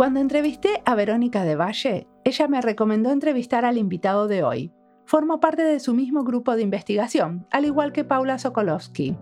Cuando entrevisté a Verónica de Valle, ella me recomendó entrevistar al invitado de hoy. Forma parte de su mismo grupo de investigación, al igual que Paula Sokolowski.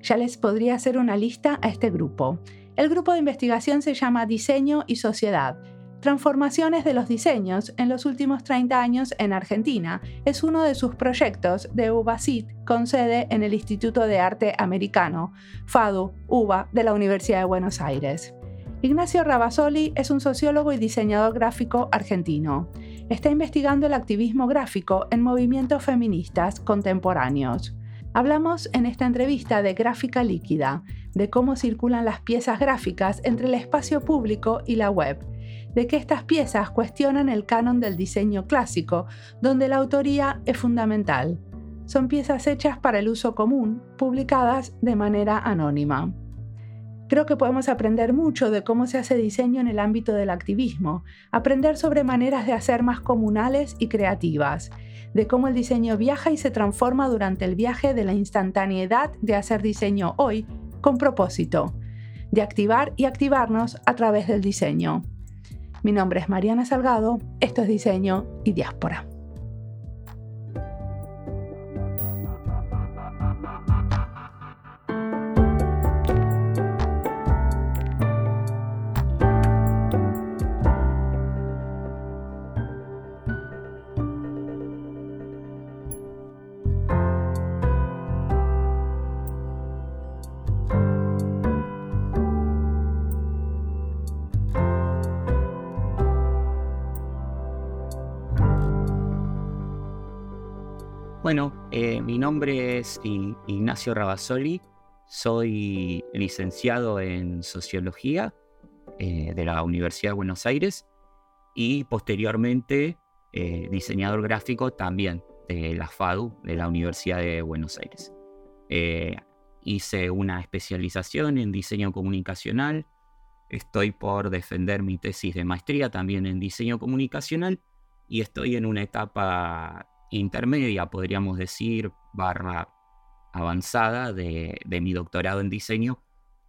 Ya les podría hacer una lista a este grupo. El grupo de investigación se llama Diseño y Sociedad. Transformaciones de los diseños en los últimos 30 años en Argentina es uno de sus proyectos de UBACIT con sede en el Instituto de Arte Americano, FADU, UBA, de la Universidad de Buenos Aires. Ignacio Rabasoli es un sociólogo y diseñador gráfico argentino. Está investigando el activismo gráfico en movimientos feministas contemporáneos. Hablamos en esta entrevista de gráfica líquida, de cómo circulan las piezas gráficas entre el espacio público y la web, de que estas piezas cuestionan el canon del diseño clásico, donde la autoría es fundamental. Son piezas hechas para el uso común, publicadas de manera anónima. Creo que podemos aprender mucho de cómo se hace diseño en el ámbito del activismo, aprender sobre maneras de hacer más comunales y creativas, de cómo el diseño viaja y se transforma durante el viaje de la instantaneidad de hacer diseño hoy con propósito, de activar y activarnos a través del diseño. Mi nombre es Mariana Salgado, esto es Diseño y Diáspora. Bueno, eh, mi nombre es Ignacio Rabasoli, soy licenciado en Sociología eh, de la Universidad de Buenos Aires y posteriormente eh, diseñador gráfico también de la FADU de la Universidad de Buenos Aires. hice una especialización en diseño comunicacional, estoy por defender mi tesis de maestría también en diseño comunicacional y estoy en una etapa intermedia, podríamos decir, barra avanzada de, mi doctorado en diseño,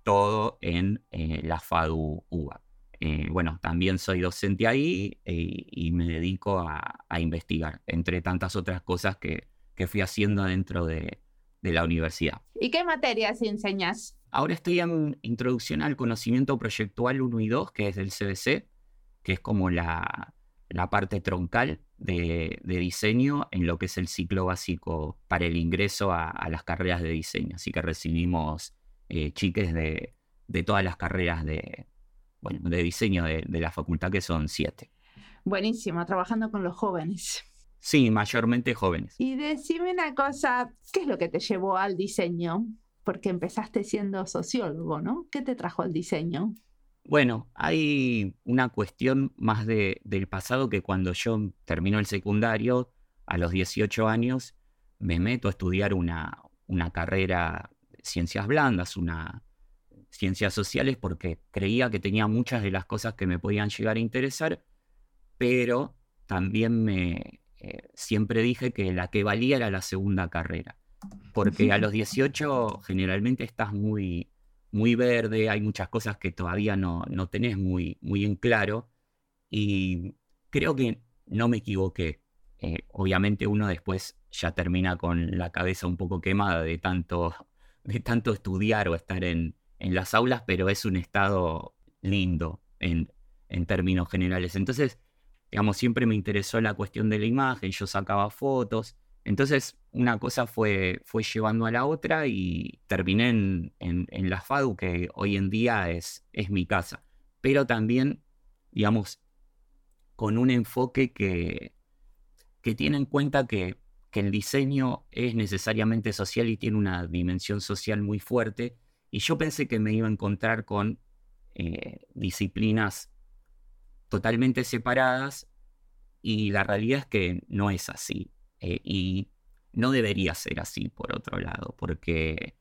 todo en eh, la FADU UBA. Eh, bueno, también soy docente ahí eh, y me dedico a, investigar, entre tantas otras cosas que, fui haciendo dentro de, de, la universidad. ¿Y qué materias enseñas? Ahora estoy en Introducción al Conocimiento Proyectual 1 y 2, que es del CBC, que es como la, la parte troncal de, diseño en lo que es el ciclo básico para el ingreso a, las carreras de diseño. Así que recibimos eh, chiques de, todas las carreras de, bueno, de diseño de, la facultad, que son siete. Buenísimo, trabajando con los jóvenes. Sí, mayormente jóvenes. Y decime una cosa, ¿qué es lo que te llevó al diseño? Porque empezaste siendo sociólogo, ¿no? ¿Qué te trajo al diseño? Bueno, hay una cuestión más de, del pasado que cuando yo termino el secundario, a los 18 años, me meto a estudiar una, una carrera de ciencias blandas, una ciencias sociales, porque creía que tenía muchas de las cosas que me podían llegar a interesar, pero también me eh, siempre dije que la que valía era la segunda carrera, porque a los 18 generalmente estás muy muy verde, hay muchas cosas que todavía no, no tenés muy, muy en claro y creo que no me equivoqué. Eh, obviamente uno después ya termina con la cabeza un poco quemada de tanto, de tanto estudiar o estar en, en las aulas, pero es un estado lindo en, en términos generales. Entonces, digamos, siempre me interesó la cuestión de la imagen, yo sacaba fotos, entonces, una cosa fue, fue llevando a la otra y terminé en, en, la FADU, que hoy en día es, es mi casa. Pero también, digamos, con un enfoque que, que tiene en cuenta que, que, el diseño es necesariamente social y tiene una dimensión social muy fuerte. Y yo pensé que me iba a encontrar con eh, disciplinas totalmente separadas y la realidad es que no es así. Eh, y no debería ser así, por otro lado, porque,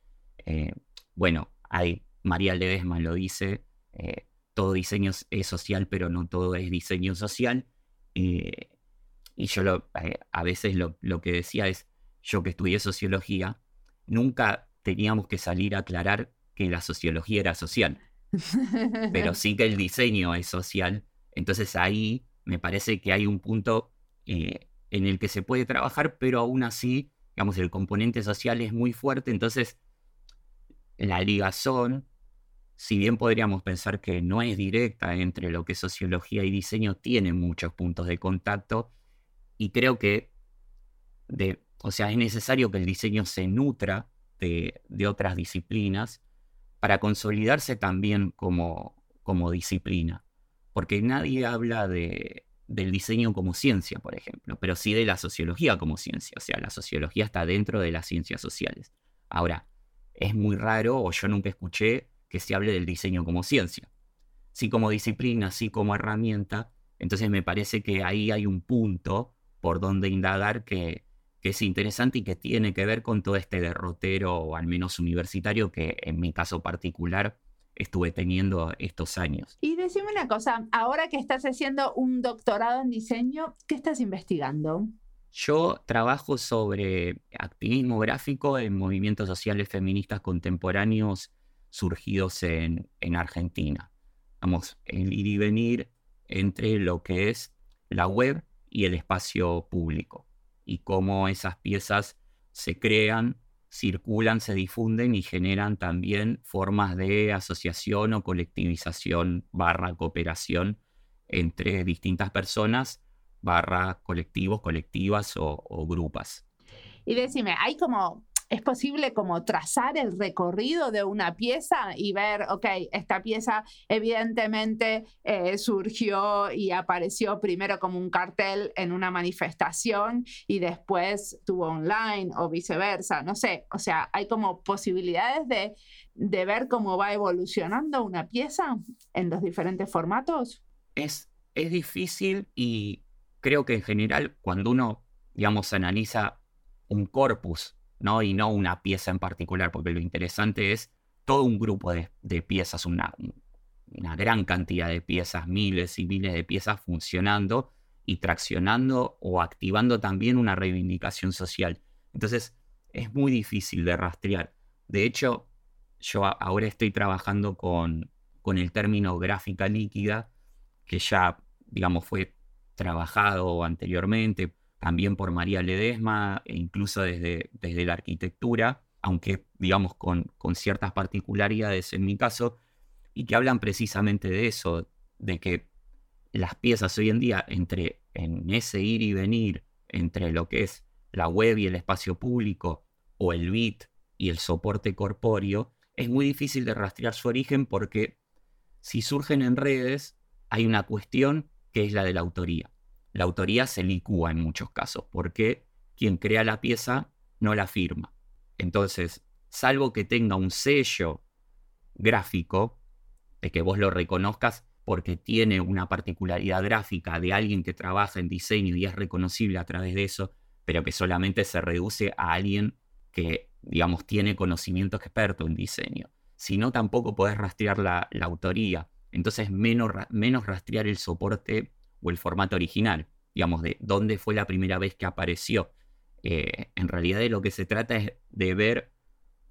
eh, bueno, hay, María Ledesma lo dice, eh, todo diseño es social, pero no todo es diseño social. y yo lo, a veces lo, lo, que decía es, yo que estudié sociología, nunca teníamos que salir a aclarar que la sociología era social. pero sí que el diseño es social. Entonces ahí me parece que hay un punto eh, en el que se puede trabajar, pero aún así, digamos, el componente social es muy fuerte, entonces la ligazón, si bien podríamos pensar que no es directa entre lo que es sociología y diseño, tiene muchos puntos de contacto y creo que, de, o sea, es necesario que el diseño se nutra de, otras disciplinas para consolidarse también como, como disciplina, porque nadie habla de, del diseño como ciencia, por ejemplo, pero sí de la sociología como ciencia. O sea, la sociología está dentro de las ciencias sociales. Ahora, es muy raro, o yo nunca escuché, que se hable del diseño como ciencia. Sí como disciplina, sí como herramienta. Entonces me parece que ahí hay un punto por donde indagar que, es interesante y que tiene que ver con todo este derrotero, al menos universitario, que en mi caso particular estuve teniendo estos años. Y decime una cosa, ahora que estás haciendo un doctorado en diseño, ¿qué estás investigando? Yo trabajo sobre activismo gráfico en movimientos sociales feministas contemporáneos surgidos en, en Argentina. Vamos, el ir y venir entre lo que es la web y el espacio público y cómo esas piezas se crean circulan, se difunden y generan también formas de asociación o colectivización barra cooperación entre distintas personas barra colectivos, colectivas o, o grupas. Y decime, ¿hay como es posible como trazar el recorrido de una pieza y ver, ok, esta pieza evidentemente eh, surgió y apareció primero como un cartel en una manifestación y después tuvo online o viceversa, no sé, o sea, hay como posibilidades de, de ver cómo va evolucionando una pieza en los diferentes formatos. Es, es difícil y creo que en general cuando uno, digamos, analiza un corpus ¿no? Y no una pieza en particular, porque lo interesante es todo un grupo de, piezas, una, una gran cantidad de piezas, miles y miles de piezas funcionando y traccionando o activando también una reivindicación social. Entonces, es muy difícil de rastrear. De hecho, yo ahora estoy trabajando con, con el término gráfica líquida, que ya, digamos, fue trabajado anteriormente también por María Ledesma e incluso desde, desde la arquitectura, aunque digamos con, con ciertas particularidades en mi caso, y que hablan precisamente de eso, de que las piezas hoy en día, entre en ese ir y venir, entre lo que es la web y el espacio público, o el bit y el soporte corpóreo, es muy difícil de rastrear su origen porque si surgen en redes, hay una cuestión que es la de la autoría la autoría se licúa en muchos casos, porque quien crea la pieza no la firma. Entonces, salvo que tenga un sello gráfico, de que vos lo reconozcas porque tiene una particularidad gráfica de alguien que trabaja en diseño y es reconocible a través de eso, pero que solamente se reduce a alguien que, digamos, tiene conocimiento experto en diseño. Si no, tampoco podés rastrear la, autoría. Entonces, menos, menos rastrear el soporte o el formato original, digamos, de dónde fue la primera vez que apareció. Eh, en realidad de lo que se trata es de ver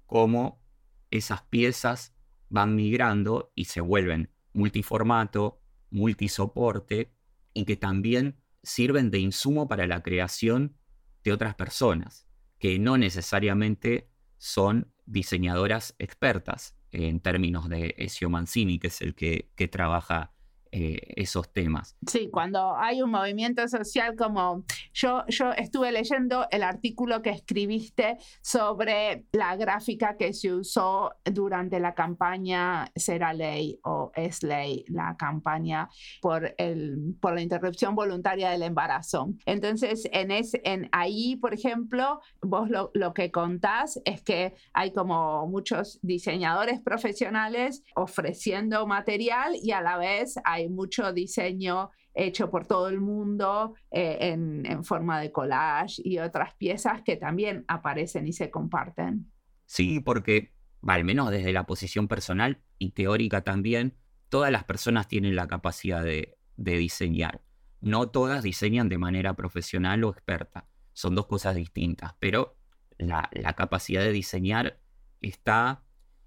cómo esas piezas van migrando y se vuelven multiformato, multisoporte y que también sirven de insumo para la creación de otras personas, que no necesariamente son diseñadoras expertas en términos de Ezio Mancini, que es el que, que trabaja eh, esos temas. Sí, cuando hay un movimiento social como yo, yo estuve leyendo el artículo que escribiste sobre la gráfica que se usó durante la campaña Será Ley o Es Ley, la campaña por, el, por la interrupción voluntaria del embarazo. Entonces, en, en ahí, por ejemplo, vos lo, lo que contás es que hay como muchos diseñadores profesionales ofreciendo material y a la vez hay hay mucho diseño hecho por todo el mundo eh, en, forma de collage y otras piezas que también aparecen y se comparten. Sí, porque al menos desde la posición personal y teórica también, todas las personas tienen la capacidad de, diseñar. No todas diseñan de manera profesional o experta. Son dos cosas distintas, pero la, la capacidad de diseñar está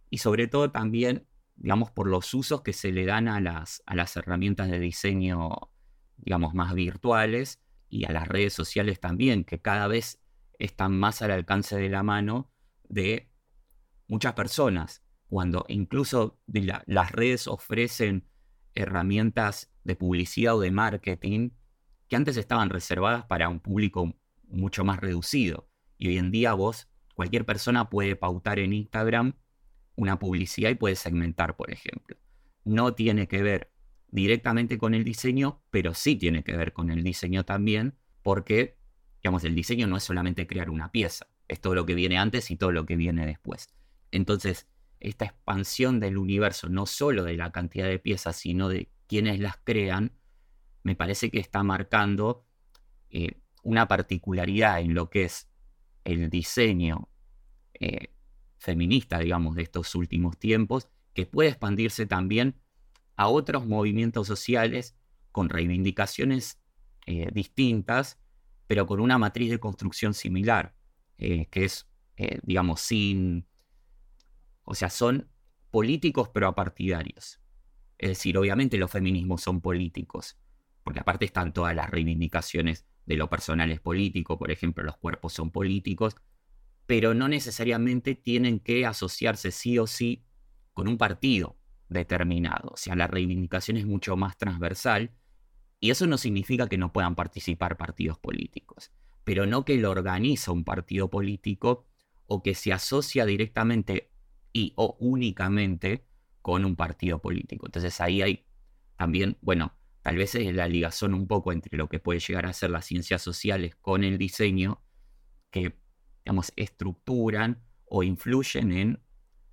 y sobre todo también digamos, por los usos que se le dan a las, a las herramientas de diseño, digamos, más virtuales y a las redes sociales también, que cada vez están más al alcance de la mano de muchas personas, cuando incluso las redes ofrecen herramientas de publicidad o de marketing que antes estaban reservadas para un público mucho más reducido. Y hoy en día vos, cualquier persona puede pautar en Instagram una publicidad y puede segmentar, por ejemplo. No tiene que ver directamente con el diseño, pero sí tiene que ver con el diseño también, porque, digamos, el diseño no es solamente crear una pieza, es todo lo que viene antes y todo lo que viene después. Entonces, esta expansión del universo, no solo de la cantidad de piezas, sino de quienes las crean, me parece que está marcando eh, una particularidad en lo que es el diseño eh, feminista, digamos, de estos últimos tiempos, que puede expandirse también a otros movimientos sociales con reivindicaciones eh, distintas, pero con una matriz de construcción similar, que es, digamos, sin o sea, son políticos pero apartidarios. Es decir, obviamente los feminismos son políticos, porque aparte están todas las reivindicaciones de lo personal es político, por ejemplo, los cuerpos son políticos, pero no necesariamente tienen que asociarse sí o sí con un partido determinado. O sea, la reivindicación es mucho más transversal y eso no significa que no puedan participar partidos políticos, pero no que lo organiza un partido político o que se asocia directamente y o únicamente con un partido político. Entonces ahí hay también, bueno, tal vez es la ligazón un poco entre lo que puede llegar a ser las ciencias sociales con el diseño, que, digamos, estructuran o influyen en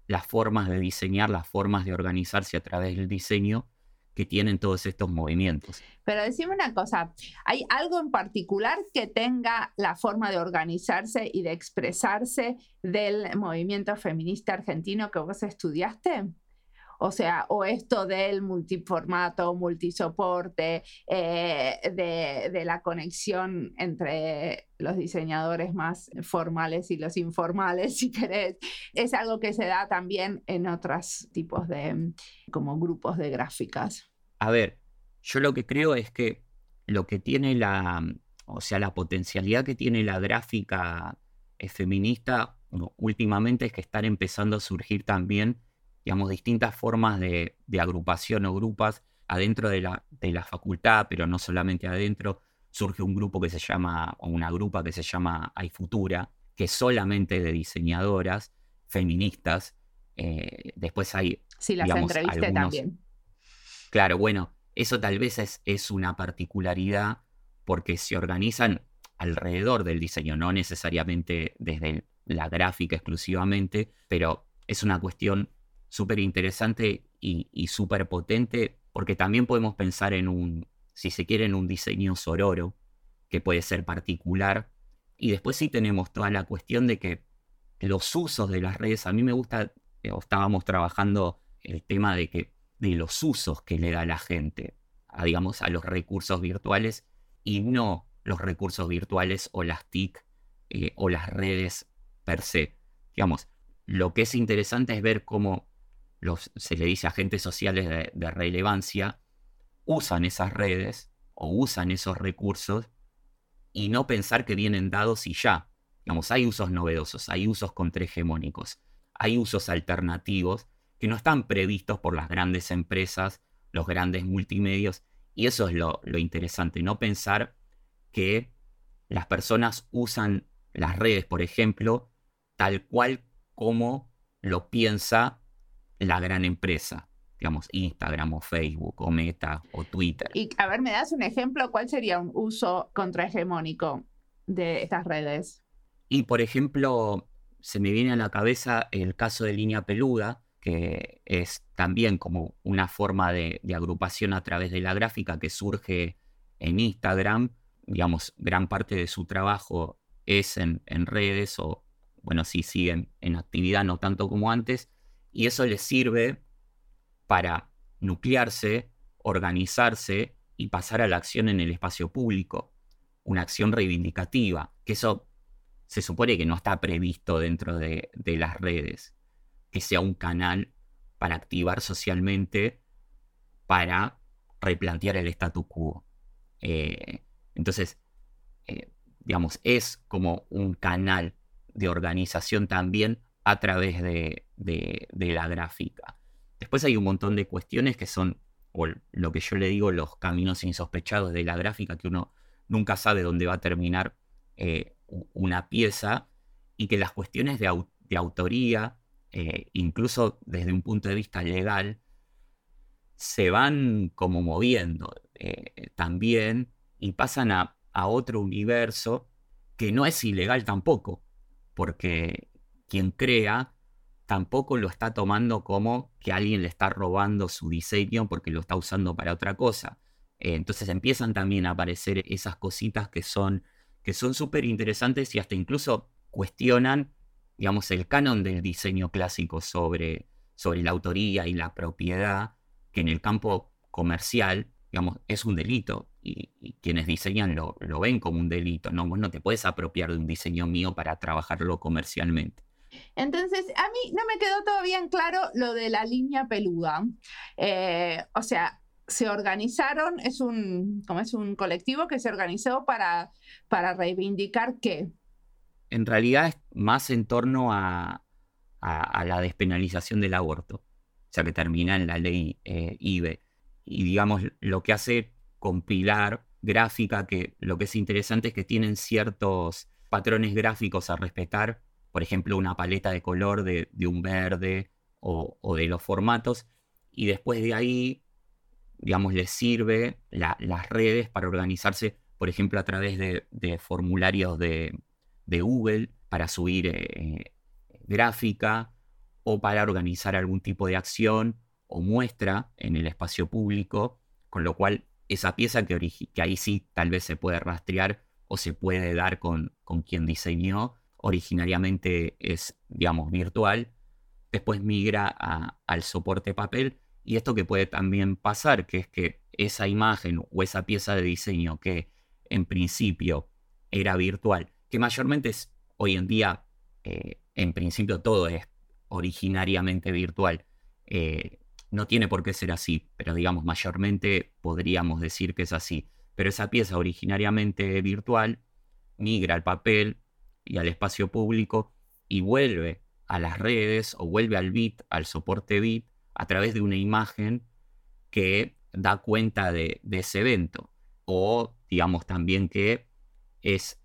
las formas de diseñar, las formas de organizarse a través del diseño que tienen todos estos movimientos. Pero decime una cosa, ¿hay algo en particular que tenga la forma de organizarse y de expresarse del movimiento feminista argentino que vos estudiaste? O sea, o esto del multiformato, multisoporte, eh, de, la conexión entre los diseñadores más formales y los informales, si querés, es algo que se da también en otros tipos de como grupos de gráficas. A ver, yo lo que creo es que lo que tiene la, o sea, la potencialidad que tiene la gráfica eh, feminista últimamente es que están empezando a surgir también digamos, distintas formas de, agrupación o grupas adentro de la, de la, facultad, pero no solamente adentro. Surge un grupo que se llama, o una grupa que se llama Hay Futura, que es solamente de diseñadoras feministas. Eh, después hay. Sí, las entrevisté también. Claro, bueno, eso tal vez es, es una particularidad porque se organizan alrededor del diseño, no necesariamente desde la gráfica exclusivamente, pero es una cuestión súper interesante y, súper potente, porque también podemos pensar en un, si se quiere, en un diseño sororo, que puede ser particular. Y después sí tenemos toda la cuestión de que los usos de las redes, a mí me gusta, eh, estábamos trabajando el tema de que de los usos que le da la gente a, digamos, a los recursos virtuales y no los recursos virtuales o las TIC eh, o las redes per se. Digamos, lo que es interesante es ver cómo se le dice agentes sociales de, relevancia, usan esas redes o usan esos recursos y no pensar que vienen dados y ya. Digamos, hay usos novedosos, hay usos contrahegemónicos, hay usos alternativos que no están previstos por las grandes empresas, los grandes multimedios, y eso es lo, lo interesante, no pensar que las personas usan las redes, por ejemplo, tal cual como lo piensa la gran empresa, digamos, Instagram o Facebook o Meta o Twitter. Y a ver, ¿me das un ejemplo? ¿Cuál sería un uso contrahegemónico de estas redes? Y por ejemplo, se me viene a la cabeza el caso de Línea Peluda, que es también como una forma de, agrupación a través de la gráfica que surge en Instagram. Digamos, gran parte de su trabajo es en, en redes o, bueno, sí siguen en actividad, no tanto como antes, y eso les sirve para nuclearse, organizarse y pasar a la acción en el espacio público, una acción reivindicativa, que eso se supone que no está previsto dentro de, las redes, que sea un canal para activar socialmente, para replantear el statu quo. Eh, entonces, eh, digamos, es como un canal de organización también a través de, la gráfica. Después hay un montón de cuestiones que son, o lo que yo le digo, los caminos insospechados de la gráfica, que uno nunca sabe dónde va a terminar eh, una pieza, y que las cuestiones de, autoría, eh, incluso desde un punto de vista legal, se van como moviendo eh, también y pasan a, otro universo que no es ilegal tampoco, porque quien crea tampoco lo está tomando como que alguien le está robando su diseño porque lo está usando para otra cosa. Eh, entonces empiezan también a aparecer esas cositas que son que son súper interesantes y hasta incluso cuestionan, digamos, el canon del diseño clásico sobre, sobre la autoría y la propiedad, que en el campo comercial, digamos, es un delito. Y, quienes diseñan lo, lo, ven como un delito. No, vos no te puedes apropiar de un diseño mío para trabajarlo comercialmente. Entonces, a mí no me quedó todavía en claro lo de la línea peluda. Eh, o sea, se organizaron, es un, como es un colectivo que se organizó para, para reivindicar qué? En realidad es más en torno a, la despenalización del aborto, o sea que termina en la ley eh, IBE. Y digamos, lo que hace compilar gráfica, que lo que es interesante es que tienen ciertos patrones gráficos a respetar, por ejemplo, una paleta de color de, un verde o, de los formatos, y después de ahí digamos, les sirve las redes para organizarse, por ejemplo, a través de, formularios de, Google para subir eh, gráfica o para organizar algún tipo de acción o muestra en el espacio público, con lo cual esa pieza que, que ahí sí tal vez se puede rastrear o se puede dar con, con quien diseñó, originariamente es, digamos, virtual, después migra al soporte papel y esto que puede también pasar, que es que esa imagen o esa pieza de diseño que en principio era virtual, que mayormente es hoy en día, eh, en principio todo es originariamente virtual, eh, no tiene por qué ser así, pero digamos, mayormente podríamos decir que es así. Pero esa pieza originariamente virtual migra al papel y al espacio público y vuelve a las redes o vuelve al bit, al soporte bit, a través de una imagen que da cuenta de, ese evento. O digamos también que es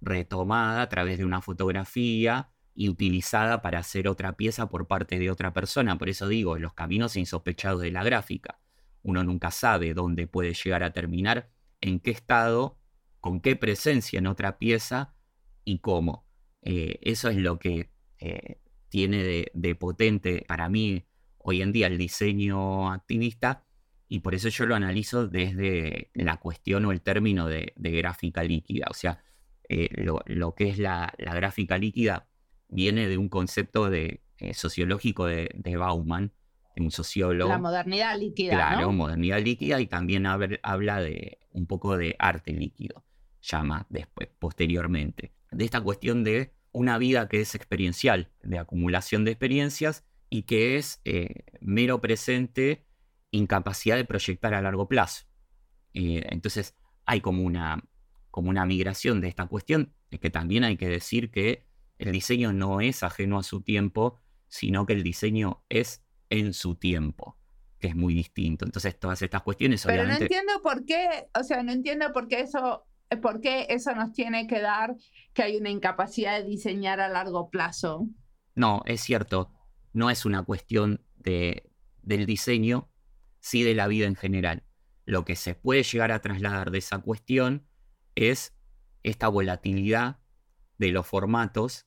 retomada a través de una fotografía y utilizada para hacer otra pieza por parte de otra persona. Por eso digo, los caminos insospechados de la gráfica. Uno nunca sabe dónde puede llegar a terminar, en qué estado, con qué presencia en otra pieza y cómo. Eh, eso es lo que eh, tiene de, potente para mí hoy en día el diseño activista y por eso yo lo analizo desde la cuestión o el término de, gráfica líquida. O sea, eh, lo, que es la, gráfica líquida viene de un concepto de, sociológico de, Bauman, de un sociólogo. La modernidad líquida. Claro, modernidad líquida y también habla de un poco de arte líquido, llama después, posteriormente. De esta cuestión de una vida que es experiencial, de acumulación de experiencias y que es eh, mero presente, incapacidad de proyectar a largo plazo. Eh, entonces hay como una, como una migración de esta cuestión, es que también hay que decir que el diseño no es ajeno a su tiempo, sino que el diseño es en su tiempo, que es muy distinto. Entonces todas estas cuestiones Pero no entiendo por qué, o sea, no entiendo por qué eso ¿Por qué eso nos tiene que dar que hay una incapacidad de diseñar a largo plazo? No, es cierto no es una cuestión de, del diseño, sí de la vida en general. Lo que se puede llegar a trasladar de esa cuestión es esta volatilidad de los formatos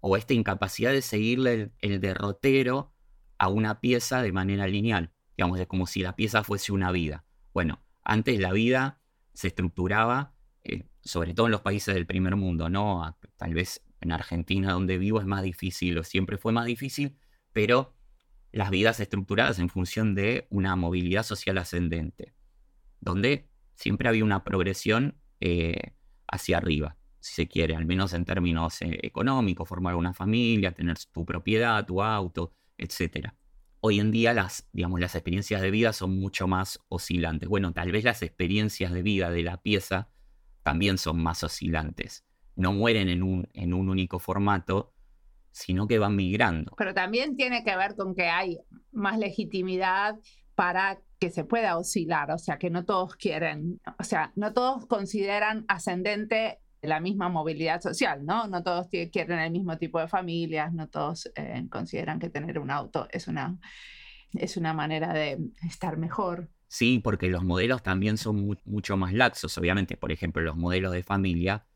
o esta incapacidad de seguirle el, derrotero a una pieza de manera lineal. Digamos, es como si la pieza fuese una vida. Bueno, antes la vida se estructuraba, eh, sobre todo en los países del primer mundo, ¿no? Tal vez en Argentina, donde vivo, es más difícil, o siempre fue más difícil, pero las vidas estructuradas en función de una movilidad social ascendente, donde siempre había una progresión eh, hacia arriba, si se quiere, al menos en términos eh, económicos, formar una familia, tener tu propiedad, tu auto, etc. hoy en día las, digamos, las experiencias de vida son mucho más oscilantes. Bueno, tal vez las experiencias de vida de la pieza también son más oscilantes. No mueren en un, en un único formato, sino que van migrando. Pero también tiene que ver con que hay más legitimidad para que se pueda oscilar, o sea, que no todos quieren, o sea, no todos consideran ascendente la misma movilidad social, ¿no? No todos quieren el mismo tipo de familias, no todos eh, consideran que tener un auto es una, es una manera de estar mejor. Sí, porque los modelos también son mucho más laxos. Obviamente, por ejemplo, los modelos de familia,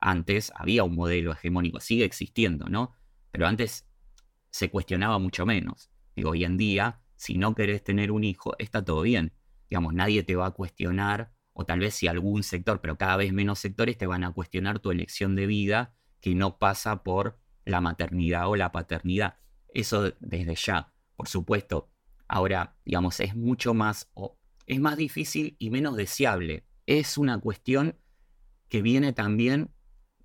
antes había un modelo hegemónico, sigue existiendo, ¿no? Pero antes se cuestionaba mucho menos. Digo, hoy en día, si no querés tener un hijo, está todo bien. Digamos, nadie te va a cuestionar o tal vez si algún sector, pero cada vez menos sectores te van a cuestionar tu elección de vida que no pasa por la maternidad o la paternidad. Eso desde ya, por supuesto. Ahora, digamos, es mucho más, es más difícil y menos deseable. Es una cuestión que viene también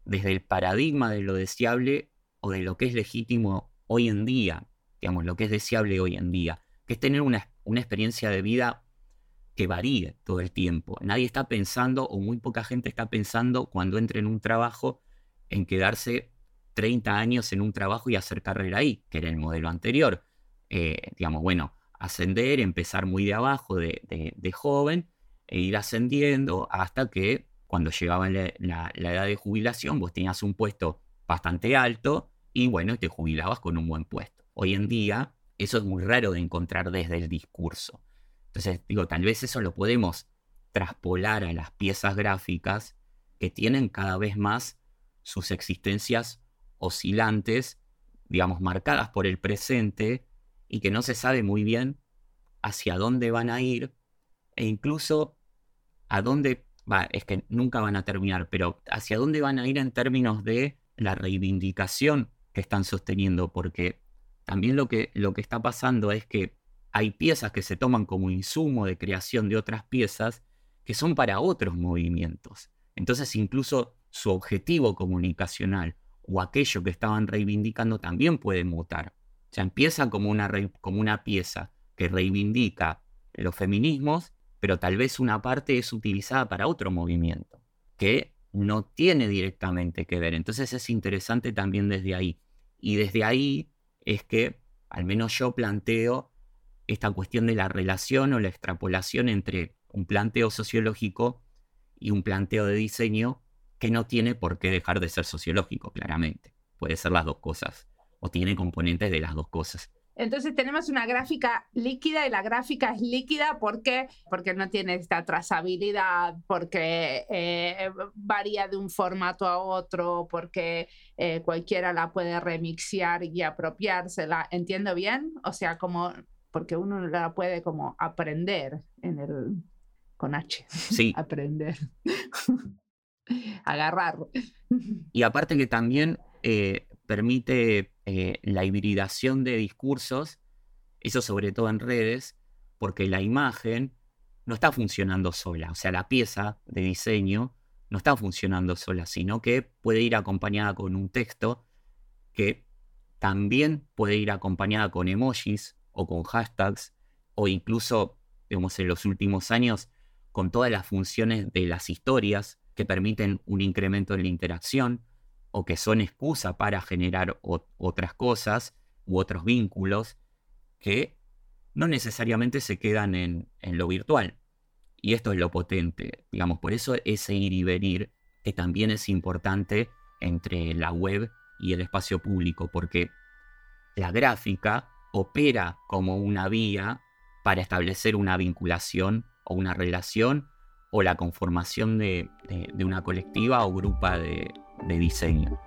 desde el paradigma de lo deseable o de lo que es legítimo hoy en día, digamos, lo que es deseable hoy en día, que es tener una, una experiencia de vida que varíe todo el tiempo. Nadie está pensando, o muy poca gente está pensando cuando entra en un trabajo, en quedarse 30 años en un trabajo y hacer carrera ahí, que era el modelo anterior. Eh, digamos, bueno, ascender, empezar muy de abajo, de, joven, e ir ascendiendo hasta que cuando llegaba la, la, edad de jubilación, vos tenías un puesto bastante alto y bueno, te jubilabas con un buen puesto. Hoy en día, eso es muy raro de encontrar desde el discurso. Entonces, digo, tal vez eso lo podemos traspolar a las piezas gráficas que tienen cada vez más sus existencias oscilantes, digamos, marcadas por el presente y que no se sabe muy bien hacia dónde van a ir e incluso a dónde, va, es que nunca van a terminar, pero hacia dónde van a ir en términos de la reivindicación que están sosteniendo, porque también lo que, lo que está pasando es que hay piezas que se toman como insumo de creación de otras piezas que son para otros movimientos. Entonces incluso su objetivo comunicacional o aquello que estaban reivindicando también puede mutar. O sea, empieza como una, como una pieza que reivindica los feminismos, pero tal vez una parte es utilizada para otro movimiento, que no tiene directamente que ver. Entonces es interesante también desde ahí. Y desde ahí es que, al menos yo planteo esta cuestión de la relación o la extrapolación entre un planteo sociológico y un planteo de diseño que no tiene por qué dejar de ser sociológico, claramente. Puede ser las dos cosas, o tiene componentes de las dos cosas. Entonces tenemos una gráfica líquida y la gráfica es líquida porque, porque no tiene esta trazabilidad, porque eh, varía de un formato a otro, porque eh, cualquiera la puede remixear y apropiársela. ¿Entiendo bien? O sea, como porque uno la puede como aprender en el con H. Sí. aprender. Agarrar. Y aparte que también eh, permite eh, la hibridación de discursos, eso sobre todo en redes, porque la imagen no está funcionando sola, o sea, la pieza de diseño no está funcionando sola, sino que puede ir acompañada con un texto que también puede ir acompañada con emojis o con hashtags, o incluso, digamos, en los últimos años, con todas las funciones de las historias que permiten un incremento en la interacción o que son excusa para generar otras cosas u otros vínculos que no necesariamente se quedan en, lo virtual. Y esto es lo potente, digamos, por eso ese ir y venir que también es importante entre la web y el espacio público, porque la gráfica opera como una vía para establecer una vinculación o una relación o la conformación de, una colectiva o grupa de diseño.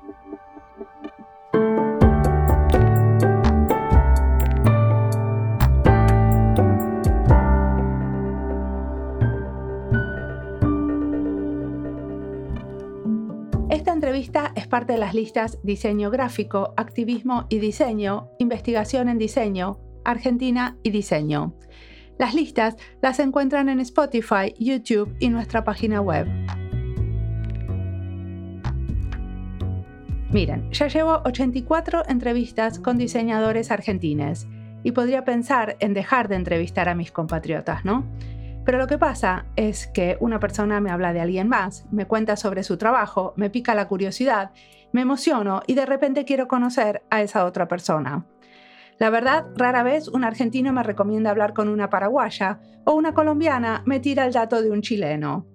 entrevista es parte de las listas Diseño Gráfico, Activismo y Diseño, Investigación en Diseño, Argentina y Diseño. Las listas las encuentran en Spotify, YouTube y nuestra página web. Miren, ya llevo 84 entrevistas con diseñadores argentines y podría pensar en dejar de entrevistar a mis compatriotas, ¿no? Pero lo que pasa es que una persona me habla de alguien más, me cuenta sobre su trabajo, me pica la curiosidad, me emociono y de repente quiero conocer a esa otra persona. La verdad, rara vez un argentino me recomienda hablar con una paraguaya o una colombiana me tira el dato de un chileno.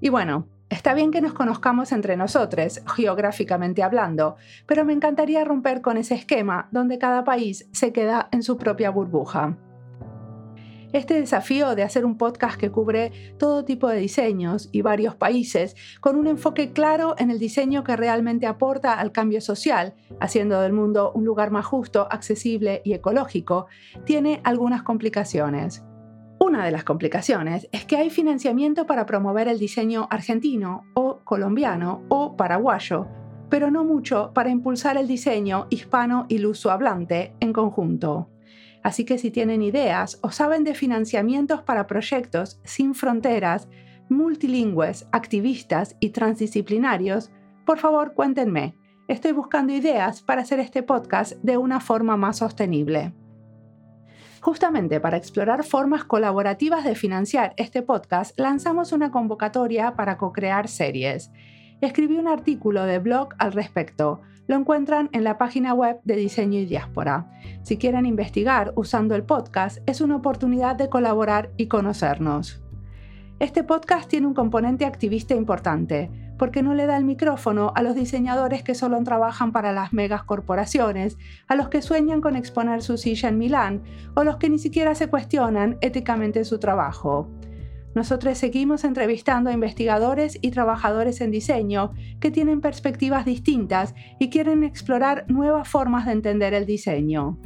Y bueno, Está bien que nos conozcamos entre nosotros, geográficamente hablando, pero me encantaría romper con ese esquema donde cada país se queda en su propia burbuja. Este desafío de hacer un podcast que cubre todo tipo de diseños y varios países, con un enfoque claro en el diseño que realmente aporta al cambio social, haciendo del mundo un lugar más justo, accesible y ecológico, tiene algunas complicaciones. Una de las complicaciones es que hay financiamiento para promover el diseño argentino o colombiano o paraguayo, pero no mucho para impulsar el diseño hispano y luso-hablante en conjunto. Así que si tienen ideas o saben de financiamientos para proyectos sin fronteras, multilingües, activistas y transdisciplinarios, por favor cuéntenme. Estoy buscando ideas para hacer este podcast de una forma más sostenible. Justamente para explorar formas colaborativas de financiar este podcast, lanzamos una convocatoria para co-crear series. Escribí un artículo de blog al respecto. Lo encuentran en la página web de Diseño y Diáspora. Si quieren investigar usando el podcast, es una oportunidad de colaborar y conocernos. Este podcast tiene un componente activista importante porque no le da el micrófono a los diseñadores que solo trabajan para las megas corporaciones, a los que sueñan con exponer su silla en Milán o los que ni siquiera se cuestionan éticamente su trabajo. Nosotros seguimos entrevistando a investigadores y trabajadores en diseño que tienen perspectivas distintas y quieren explorar nuevas formas de entender el diseño.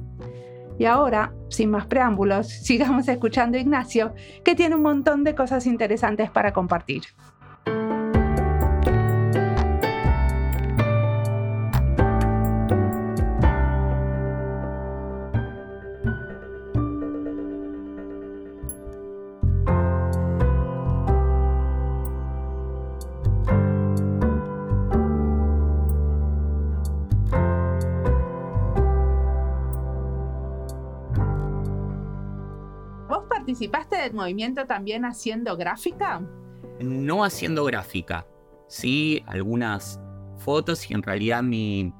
Y ahora, sin más preámbulos, sigamos escuchando a Ignacio, que tiene un montón de cosas interesantes para compartir. ¿Participaste del movimiento también haciendo gráfica? No haciendo gráfica, sí algunas fotos y en realidad mi,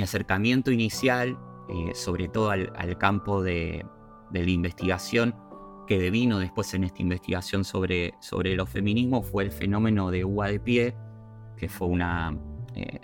acercamiento inicial, eh, sobre todo al, campo de, la investigación, que devino después en esta investigación sobre, los feminismos, fue el fenómeno de UA de pie, que fue eh,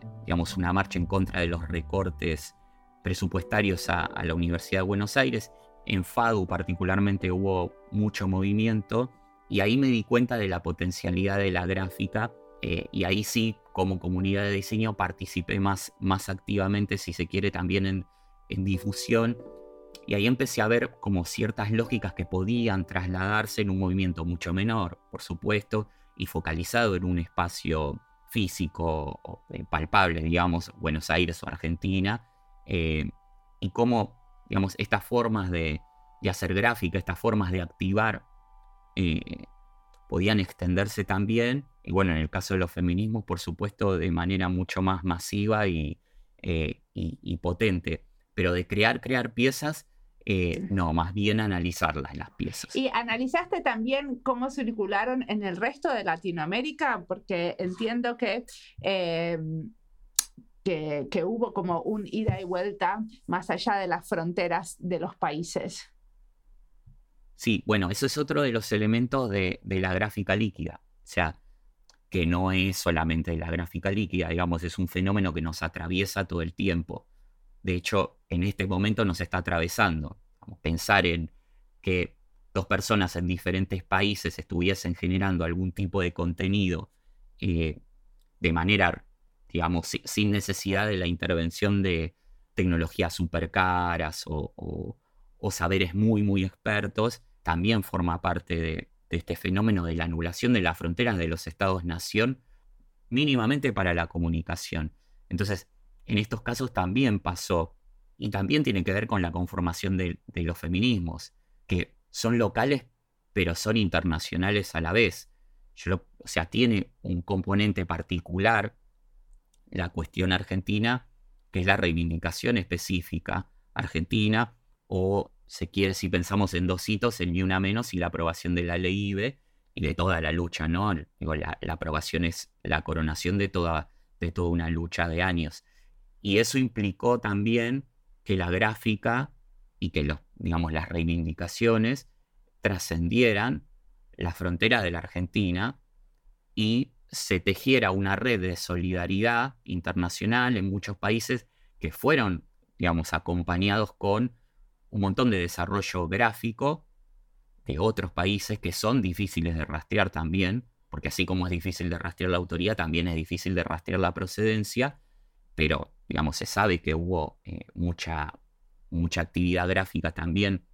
una marcha en contra de los recortes presupuestarios a la Universidad de Buenos Aires en FADU particularmente hubo mucho movimiento y ahí me di cuenta de la potencialidad de la gráfica eh, y ahí sí, como comunidad de diseño, participé más, más activamente, si se quiere, también en, en difusión. Y ahí empecé a ver como ciertas lógicas que podían trasladarse en un movimiento mucho menor, por supuesto, y focalizado en un espacio físico eh, palpable, digamos, Buenos Aires o Argentina, eh, y cómo digamos, estas formas de, hacer gráfica, estas formas de activar, eh, podían extenderse también, y bueno, en el caso de los feminismos, por supuesto, de manera mucho más masiva y, eh, potente, pero de crear, crear piezas, eh, no, más bien analizarlas, las piezas. ¿Y analizaste también cómo circularon en el resto de Latinoamérica? Porque entiendo que que, hubo como un ida y vuelta más allá de las fronteras de los países. Sí, bueno, eso es otro de los elementos de, la gráfica líquida. O sea, que no es solamente la gráfica líquida, digamos, es un fenómeno que nos atraviesa todo el tiempo. De hecho, en este momento nos está atravesando. pensar en que dos personas en diferentes países estuviesen generando algún tipo de contenido eh, de manera digamos, sin necesidad de la intervención de tecnologías súper caras o, saberes muy, muy expertos, también forma parte de, este fenómeno de la anulación de las fronteras de los estados-nación, mínimamente para la comunicación. Entonces, en estos casos también pasó, y también tiene que ver con la conformación de, los feminismos, que son locales, pero son internacionales a la vez. o sea, tiene un componente particular la cuestión argentina, que es la reivindicación específica argentina, o se quiere, si pensamos en dos hitos, el ni una menos y la aprobación de la ley IBE y de toda la lucha, ¿no? Digo, la, aprobación es la coronación de toda, de toda una lucha de años. Y eso implicó también que la gráfica y que los, digamos, las reivindicaciones trascendieran la frontera de la Argentina y se tejiera una red de solidaridad internacional en muchos países que fueron, digamos, acompañados con un montón de desarrollo gráfico de otros países que son difíciles de rastrear también, porque así como es difícil de rastrear la autoría, también es difícil de rastrear la procedencia, pero digamos, se sabe que hubo eh, mucha, mucha actividad gráfica también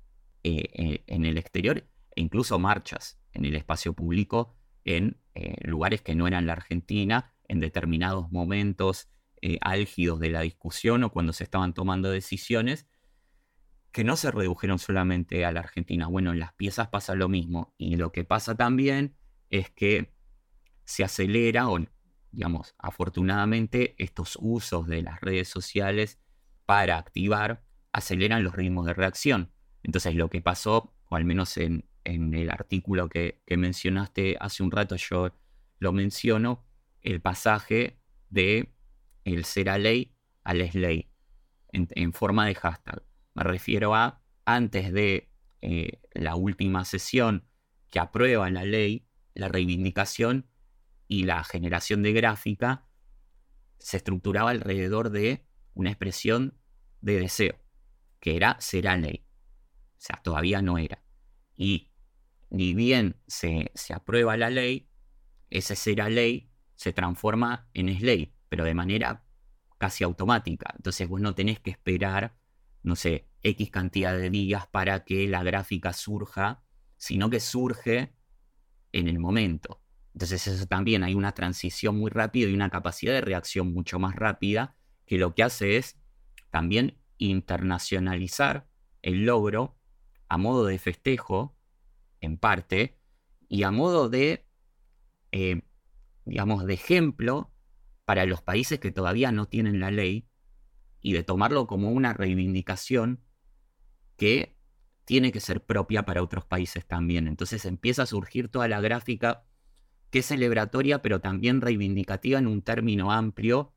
eh, eh, en el exterior e incluso marchas en el espacio público en lugares que no eran la Argentina, en determinados momentos álgidos de la discusión o cuando se estaban tomando decisiones que no se redujeron solamente a la Argentina. Bueno, en las piezas pasa lo mismo. Y lo que pasa también es que se acelera, o digamos, afortunadamente, estos usos de las redes sociales para activar aceleran los ritmos de reacción. Entonces, lo que pasó, o al menos en, el artículo que, mencionaste hace un rato, yo lo menciono, el pasaje de el ser a ley al es ley en forma de hashtag. Me refiero a antes de eh, la última sesión que aprueba la ley, la reivindicación y la generación de gráfica se estructuraba alrededor de una expresión de deseo, que era será ley. O sea, todavía no era. Y ni bien se, se aprueba la ley, ese será ley se transforma en es ley, pero de manera casi automática. Entonces vos no tenés que esperar no sé, X cantidad de días para que la gráfica surja, sino que surge en el momento. Entonces eso también hay una transición muy rápida y una capacidad de reacción mucho más rápida que lo que hace es también internacionalizar el logro a modo de festejo, en parte, y a modo de, eh, digamos, de ejemplo para los países que todavía no tienen la ley y de tomarlo como una reivindicación que tiene que ser propia para otros países también. Entonces empieza a surgir toda la gráfica que es celebratoria, pero también reivindicativa en un término amplio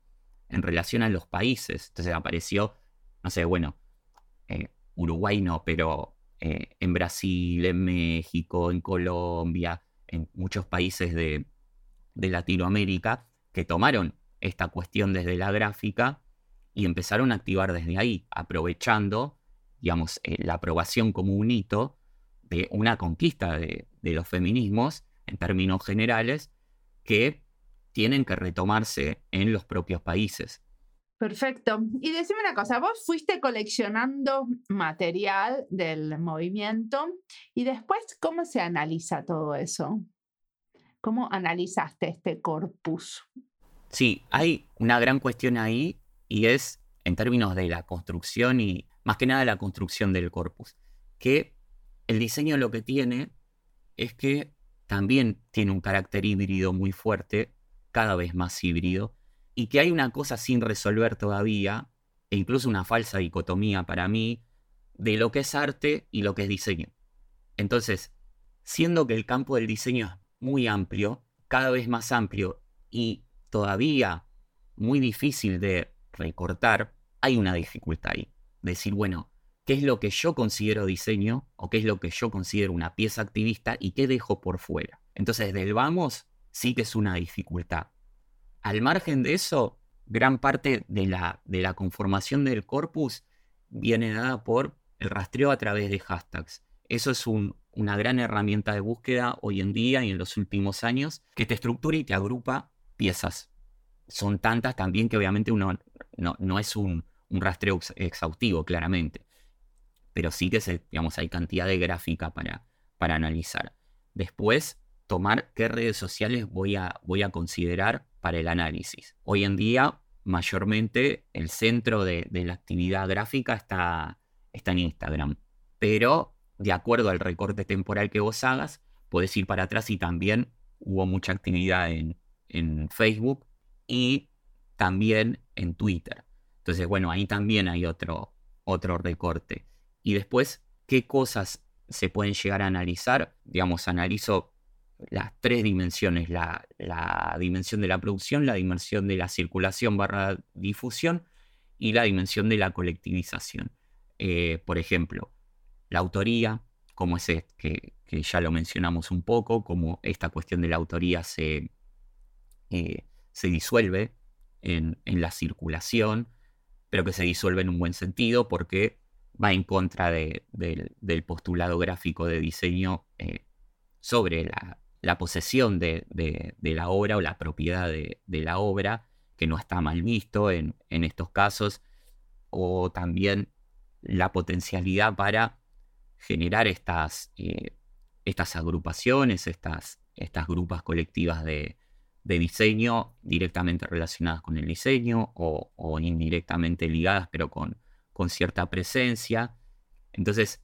en relación a los países. Entonces apareció, no sé, bueno, eh, Uruguay no, pero eh, en Brasil, en México, en Colombia, en muchos países de, Latinoamérica, que tomaron esta cuestión desde la gráfica y empezaron a activar desde ahí, aprovechando, digamos, eh, la aprobación como un hito de una conquista de, los feminismos en términos generales que tienen que retomarse en los propios países. Perfecto. Y decime una cosa, vos fuiste coleccionando material del movimiento y después, ¿cómo se analiza todo eso? ¿Cómo analizaste este corpus? Sí, hay una gran cuestión ahí y es en términos de la construcción y más que nada la construcción del corpus, que el diseño lo que tiene es que también tiene un carácter híbrido muy fuerte, cada vez más híbrido, y que hay una cosa sin resolver todavía, e incluso una falsa dicotomía para mí, de lo que es arte y lo que es diseño. Entonces, siendo que el campo del diseño es muy amplio, cada vez más amplio y todavía muy difícil de recortar, hay una dificultad ahí. Decir, bueno, ¿qué es lo que yo considero diseño o qué es lo que yo considero una pieza activista y qué dejo por fuera? Entonces, del vamos sí que es una dificultad. Al margen de eso, gran parte de la, de la conformación del corpus viene dada por el rastreo a través de hashtags. Eso es una gran herramienta de búsqueda hoy en día y en los últimos años que te estructura y te agrupa piezas. Son tantas también que obviamente uno no, es un, rastreo exhaustivo, claramente. Pero sí que se, hay cantidad de gráfica para, para analizar. Después, tomar qué redes sociales voy a, voy a considerar para el análisis. Hoy en día, mayormente, el centro de, la actividad gráfica está, en Instagram. Pero, de acuerdo al recorte temporal que vos hagas, puedes ir para atrás y también hubo mucha actividad en, en Facebook y también en Twitter. Entonces, bueno, ahí también hay otro, otro recorte. Y después, qué cosas se pueden llegar a analizar. Digamos, analizo las tres dimensiones, la, dimensión de la producción, la dimensión de la circulación barra difusión y la dimensión de la colectivización. Eh, por ejemplo, la autoría, como es que, que, ya lo mencionamos un poco, como esta cuestión de la autoría se, eh, se disuelve en, la circulación, pero que se disuelve en un buen sentido porque va en contra del postulado gráfico de diseño eh, sobre la, la posesión de, la obra o la propiedad de, la obra, que no está mal visto en, estos casos, o también la potencialidad para generar estas, eh, estas agrupaciones, estas, estas grupas colectivas de, diseño directamente relacionadas con el diseño o, indirectamente ligadas, pero con, con, cierta presencia. Entonces,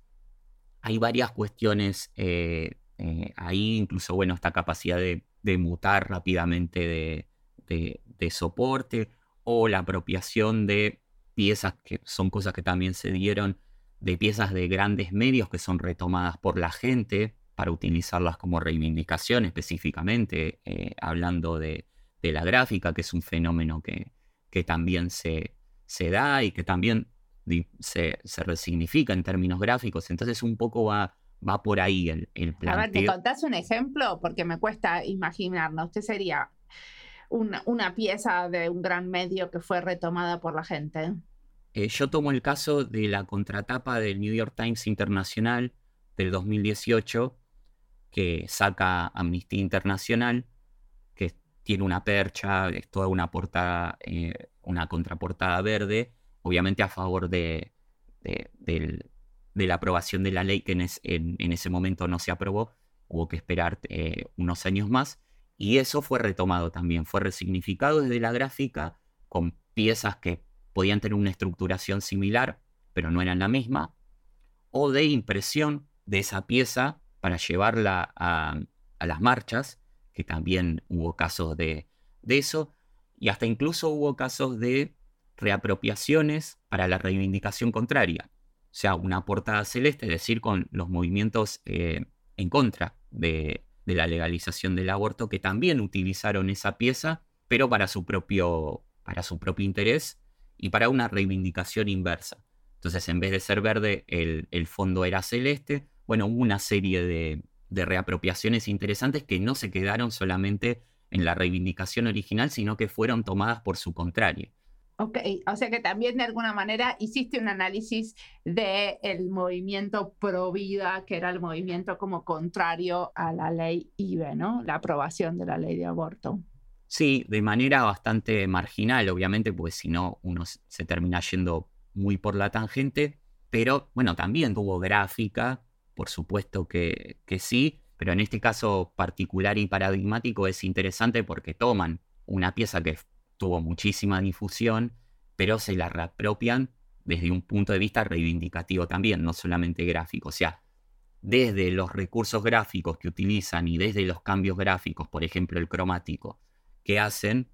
hay varias cuestiones eh, eh, ahí incluso, bueno, esta capacidad de, mutar rápidamente de, soporte o la apropiación de piezas, que son cosas que también se dieron, de piezas de grandes medios que son retomadas por la gente para utilizarlas como reivindicación específicamente, eh, hablando de, la gráfica, que es un fenómeno que, también se, se, da y que también se, se resignifica en términos gráficos. Entonces un poco va va por ahí el, el planteo. A ver, ¿me contás un ejemplo? Porque me cuesta imaginarnos. Usted sería una, una, pieza de un gran medio que fue retomada por la gente. Eh, yo tomo el caso de la contratapa del New York Times Internacional del 2018, que saca Amnistía Internacional, que tiene una percha, es toda una portada, eh, una contraportada verde, obviamente a favor de, del, de la aprobación de la ley que en, ese momento no se aprobó, hubo que esperar eh, unos años más, y eso fue retomado también, fue resignificado desde la gráfica con piezas que podían tener una estructuración similar, pero no eran la misma, o de impresión de esa pieza para llevarla a, las marchas, que también hubo casos de, de eso, y hasta incluso hubo casos de reapropiaciones para la reivindicación contraria sea una portada celeste, es decir, con los movimientos eh, en contra de, la legalización del aborto, que también utilizaron esa pieza, pero para su propio, para su propio interés y para una reivindicación inversa. Entonces, en vez de ser verde, el, fondo era celeste. Bueno, hubo una serie de, de reapropiaciones interesantes que no se quedaron solamente en la reivindicación original, sino que fueron tomadas por su contrario. Ok, o sea que también de alguna manera hiciste un análisis del el movimiento pro vida, que era el movimiento como contrario a la ley IBE, ¿no? La aprobación de la ley de aborto. Sí, de manera bastante marginal, obviamente, pues si no uno se termina yendo muy por la tangente, pero bueno, también tuvo gráfica, por supuesto que, que sí, pero en este caso particular y paradigmático es interesante porque toman una pieza que tuvo muchísima difusión, pero se la reapropian desde un punto de vista reivindicativo también, no solamente gráfico. O sea, desde los recursos gráficos que utilizan y desde los cambios gráficos, por ejemplo el cromático, que hacen,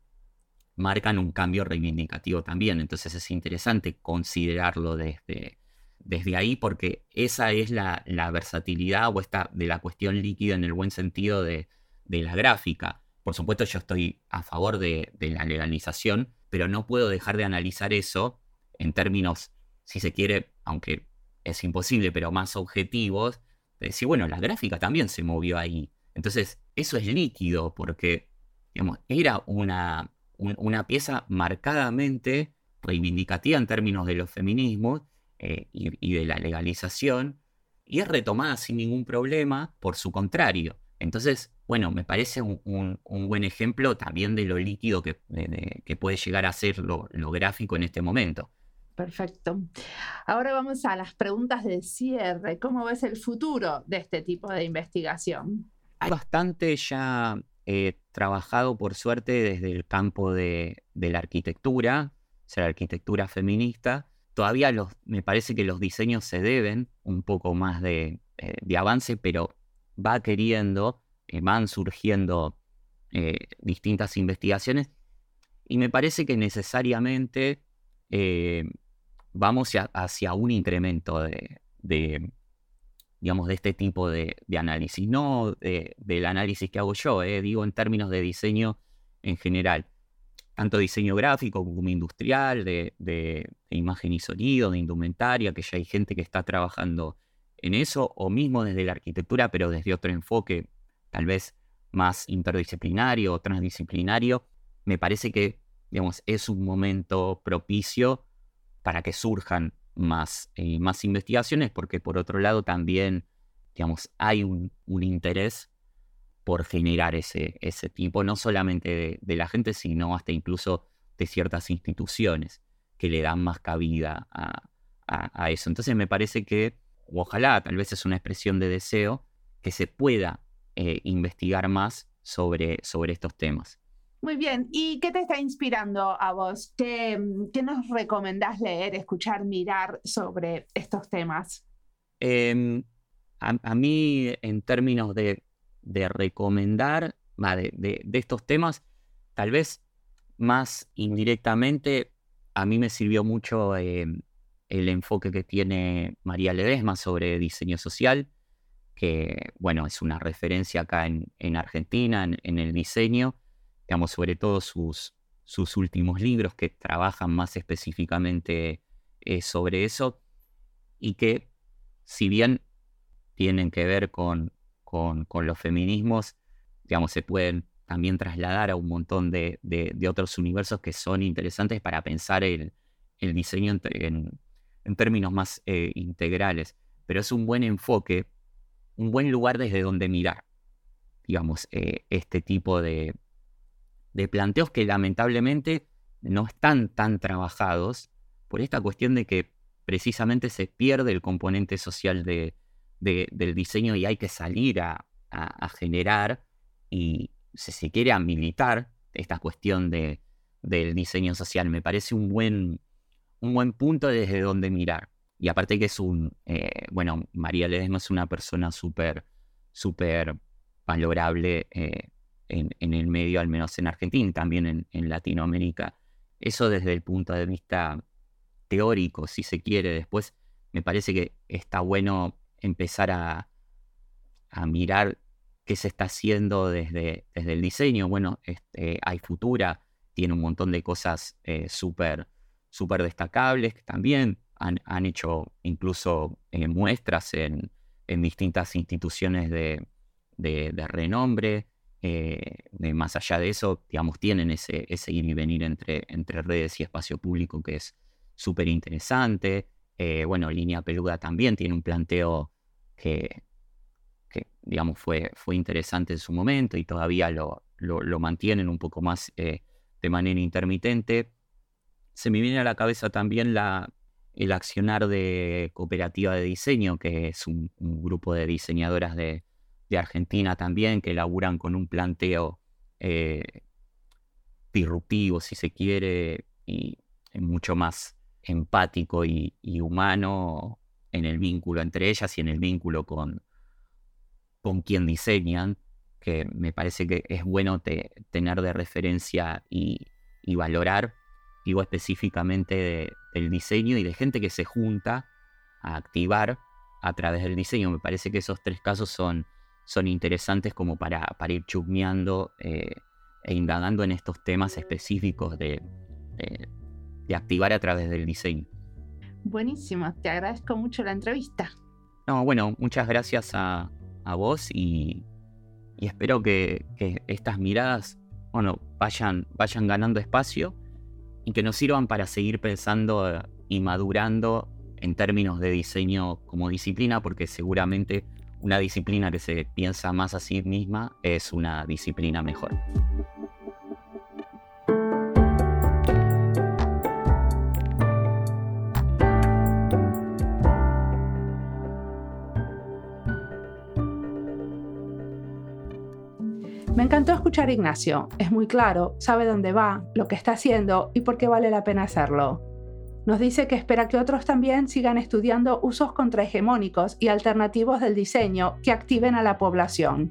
marcan un cambio reivindicativo también. Entonces es interesante considerarlo desde, desde ahí porque esa es la, versatilidad o esta de la cuestión líquida en el buen sentido de, de la gráfica. Por supuesto, yo estoy a favor de, la legalización, pero no puedo dejar de analizar eso en términos, si se quiere, aunque es imposible, pero más objetivos, de decir, bueno, la gráfica también se movió ahí. Entonces, eso es líquido porque, digamos, era una, una pieza marcadamente reivindicativa en términos de los feminismos eh, y de la legalización, y es retomada sin ningún problema por su contrario. Entonces, bueno, me parece un, buen ejemplo también de lo líquido que, que puede llegar a ser lo, gráfico en este momento. Perfecto. Ahora vamos a las preguntas de cierre. ¿Cómo ves el futuro de este tipo de investigación? Hay bastante ya eh, trabajado, por suerte, desde el campo de, la arquitectura, o sea, la arquitectura feminista. Todavía los, me parece que los diseños se deben un poco más de eh, avance, pero va queriendo, eh, van surgiendo eh, distintas investigaciones y me parece que necesariamente eh, vamos hacia, un incremento de, digamos, de este tipo de, análisis, no del análisis que hago yo, digo en términos de diseño en general, tanto diseño gráfico como industrial, de, imagen y sonido, de indumentaria, que ya hay gente que está trabajando en eso, o mismo desde la arquitectura, pero desde otro enfoque, tal vez más interdisciplinario o transdisciplinario, me parece que digamos, es un momento propicio para que surjan más, eh, más investigaciones, porque por otro lado también digamos, hay un, interés por generar ese, ese tipo, no solamente de, la gente, sino hasta incluso de ciertas instituciones que le dan más cabida a, eso. Entonces me parece que, ojalá, tal vez es una expresión de deseo, que se pueda eh, investigar más sobre, sobre estos temas. Muy bien. ¿Y qué te está inspirando a vos? ¿Qué, nos recomendás leer, escuchar, mirar sobre estos temas? Em, a, mí, en términos de, recomendar de, estos temas, tal vez más indirectamente, a mí me sirvió mucho em, el enfoque que tiene María Ledesma sobre diseño social, que, bueno, es una referencia acá en, Argentina, en el diseño digamos, sobre todo sus, sus últimos libros que trabajan más específicamente eh, sobre eso y que si bien tienen que ver con, con, los feminismos, digamos, se pueden también trasladar a un montón de, otros universos que son interesantes para pensar el, diseño en, términos más eh, integrales. Pero es un buen enfoque, un buen lugar desde donde mirar, digamos, eh, este tipo de, de planteos que lamentablemente no están tan trabajados por esta cuestión de que precisamente se pierde el componente social de, del diseño y hay que salir a, generar y si se quiere a militar esta cuestión de, del diseño social. Me parece un buen, un buen punto desde donde mirar. Y aparte que es un, eh, bueno, María Ledesma es una persona súper, súper valorable eh, en, el medio, al menos en Argentina también en, Latinoamérica. Eso desde el punto de vista teórico, si se quiere. Después me parece que está bueno empezar a, mirar qué se está haciendo desde, desde el diseño. Bueno, este, hay Futura, tiene un montón de cosas eh, súper destacables que también han, hecho incluso eh, muestras en, distintas instituciones de, de renombre. Eh, más allá de eso, digamos, tienen ese, ese ir y venir entre, entre redes y espacio público que es súper interesante. Eh, bueno, Línea Peluda también tiene un planteo que, que digamos, fue, fue interesante en su momento y todavía lo, lo, mantienen un poco más de manera intermitente. Se me viene a la cabeza también la, el accionar de Cooperativa de Diseño, que es un grupo de diseñadoras de, de Argentina también, que laburan con un planteo eh, disruptivo, si se quiere, y mucho más empático y, humano en el vínculo entre ellas y en el vínculo con, con quien diseñan, que me parece que es bueno tener de referencia y, valorar, digo específicamente del diseño y de gente que se junta a activar a través del diseño. Me parece que esos tres casos son son interesantes como para, para ir chusmeando eh, e indagando en estos temas específicos de, de, activar a través del diseño. Buenísimo, te agradezco mucho la entrevista. No, bueno, muchas gracias a, a vos y, y espero que, que, estas miradas bueno, vayan, vayan ganando espacio y que nos sirvan para seguir pensando y madurando en términos de diseño como disciplina, porque seguramente una disciplina que se piensa más a sí misma es una disciplina mejor. Encantó escuchar a Ignacio. Es muy claro, sabe dónde va, lo que está haciendo y por qué vale la pena hacerlo. Nos dice que espera que otros también sigan estudiando usos contrahegemónicos y alternativos del diseño que activen a la población.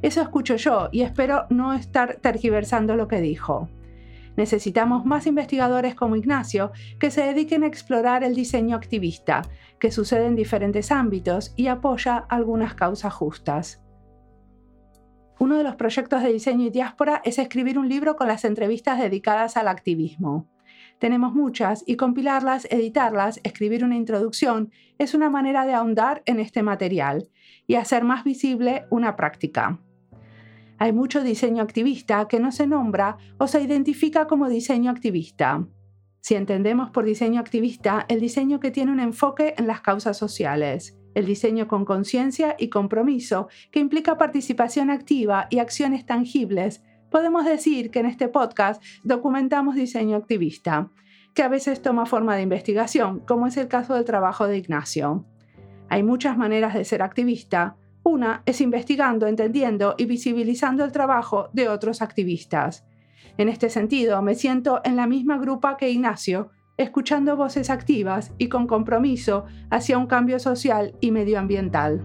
Eso escucho yo y espero no estar tergiversando lo que dijo. Necesitamos más investigadores como Ignacio que se dediquen a explorar el diseño activista, que sucede en diferentes ámbitos y apoya algunas causas justas. Uno de los proyectos de diseño y diáspora es escribir un libro con las entrevistas dedicadas al activismo. Tenemos muchas y compilarlas, editarlas, escribir una introducción es una manera de ahondar en este material y hacer más visible una práctica. Hay mucho diseño activista que no se nombra o se identifica como diseño activista. Si entendemos por diseño activista el diseño que tiene un enfoque en las causas sociales, el diseño con conciencia y compromiso, que implica participación activa y acciones tangibles, podemos decir que en este podcast documentamos diseño activista, que a veces toma forma de investigación, como es el caso del trabajo de Ignacio. Hay muchas maneras de ser activista, una es investigando, entendiendo y visibilizando el trabajo de otros activistas. En este sentido, me siento en la misma grupa que Ignacio, escuchando voces activas y con compromiso hacia un cambio social y medioambiental.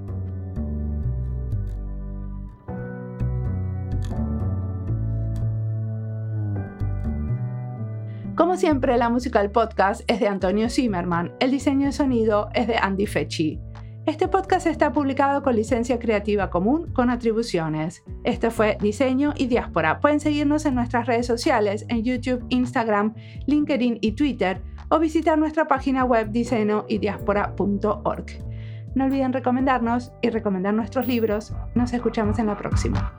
Como siempre, la música del podcast es de Antonio Zimmerman, el diseño de sonido es de Andy Fechi. Este podcast está publicado con licencia creativa común con atribuciones. Esto fue Diseño y Diáspora. Pueden seguirnos en nuestras redes sociales en YouTube, Instagram, LinkedIn y Twitter o visitar nuestra página web diseñoydiaspora.org. No olviden recomendarnos y recomendar nuestros libros. Nos escuchamos en la próxima.